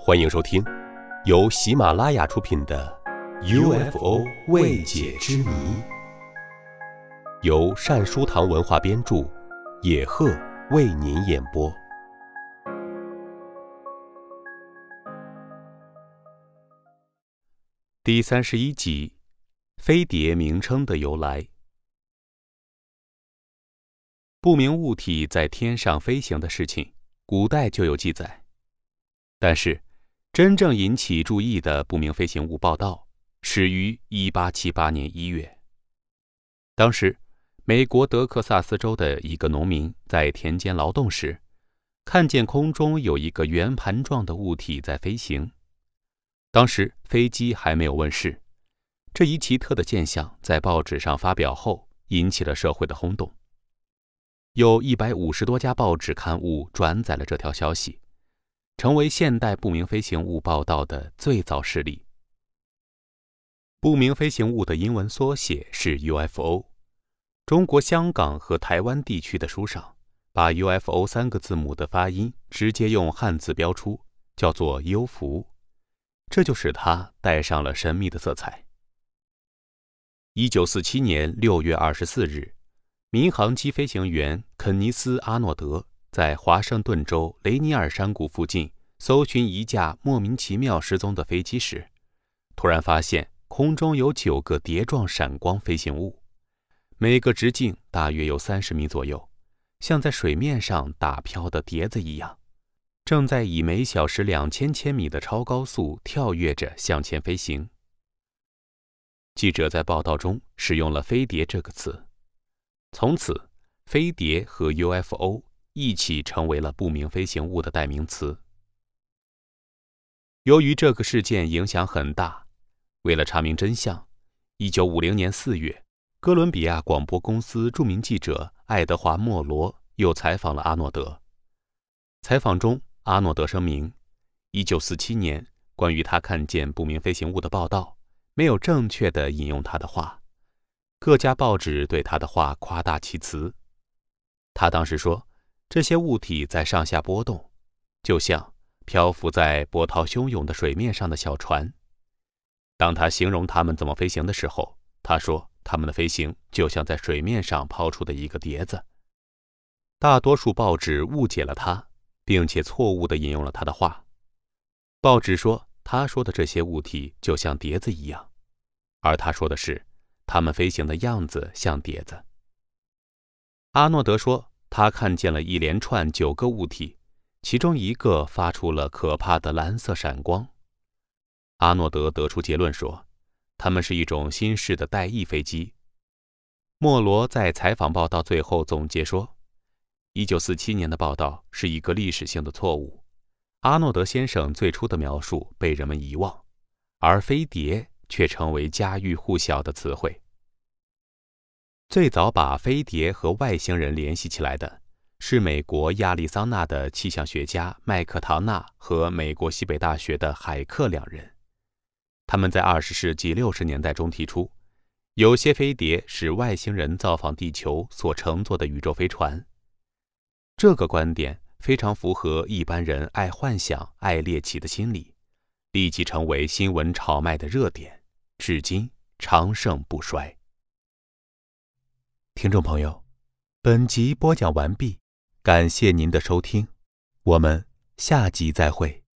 欢迎收听，由喜马拉雅出品的《UFO 未解之谜》，由善书堂文化编著，野鹤为您演播。第三十一集：飞碟名称的由来。不明物体在天上飞行的事情，古代就有记载，但是。真正引起注意的不明飞行物报道始于1878年1月。当时，美国德克萨斯州的一个农民在田间劳动时，看见空中有一个圆盘状的物体在飞行。当时飞机还没有问世，这一奇特的现象在报纸上发表后，引起了社会的轰动。有一百五十多家报纸刊物转载了这条消息。成为现代不明飞行物报道的最早事例。不明飞行物的英文缩写是 UFO。中国香港和台湾地区的书上，把 UFO 三个字母的发音直接用汉字标出，叫做“优福”，这就使它带上了神秘的色彩。一九四七年六月二十四日，民航机飞行员肯尼斯·阿诺德。在华盛顿州雷尼尔山谷附近搜寻一架莫名其妙失踪的飞机时，突然发现空中有九个碟状闪光飞行物，每个直径大约有三十米左右，像在水面上打漂的碟子一样，正在以每小时两千千米的超高速跳跃着向前飞行。记者在报道中使用了“飞碟”这个词，从此，飞碟和 UFO。一起成为了不明飞行物的代名词。由于这个事件影响很大，为了查明真相，一九五零年四月，哥伦比亚广播公司著名记者爱德华·莫罗又采访了阿诺德。采访中，阿诺德声明，一九四七年关于他看见不明飞行物的报道没有正确的引用他的话，各家报纸对他的话夸大其词。他当时说。这些物体在上下波动，就像漂浮在波涛汹涌的水面上的小船。当他形容它们怎么飞行的时候，他说它们的飞行就像在水面上抛出的一个碟子。大多数报纸误解了他，并且错误地引用了他的话。报纸说他说的这些物体就像碟子一样，而他说的是它们飞行的样子像碟子。阿诺德说。他看见了一连串九个物体，其中一个发出了可怕的蓝色闪光。阿诺德得出结论说，它们是一种新式的带翼飞机。莫罗在采访报道最后总结说：“一九四七年的报道是一个历史性的错误。阿诺德先生最初的描述被人们遗忘，而飞碟却成为家喻户晓的词汇。”最早把飞碟和外星人联系起来的，是美国亚利桑那的气象学家麦克唐纳和美国西北大学的海克两人。他们在二十世纪六十年代中提出，有些飞碟是外星人造访地球所乘坐的宇宙飞船。这个观点非常符合一般人爱幻想、爱猎奇的心理，立即成为新闻炒卖的热点，至今长盛不衰。听众朋友，本集播讲完毕，感谢您的收听，我们下集再会。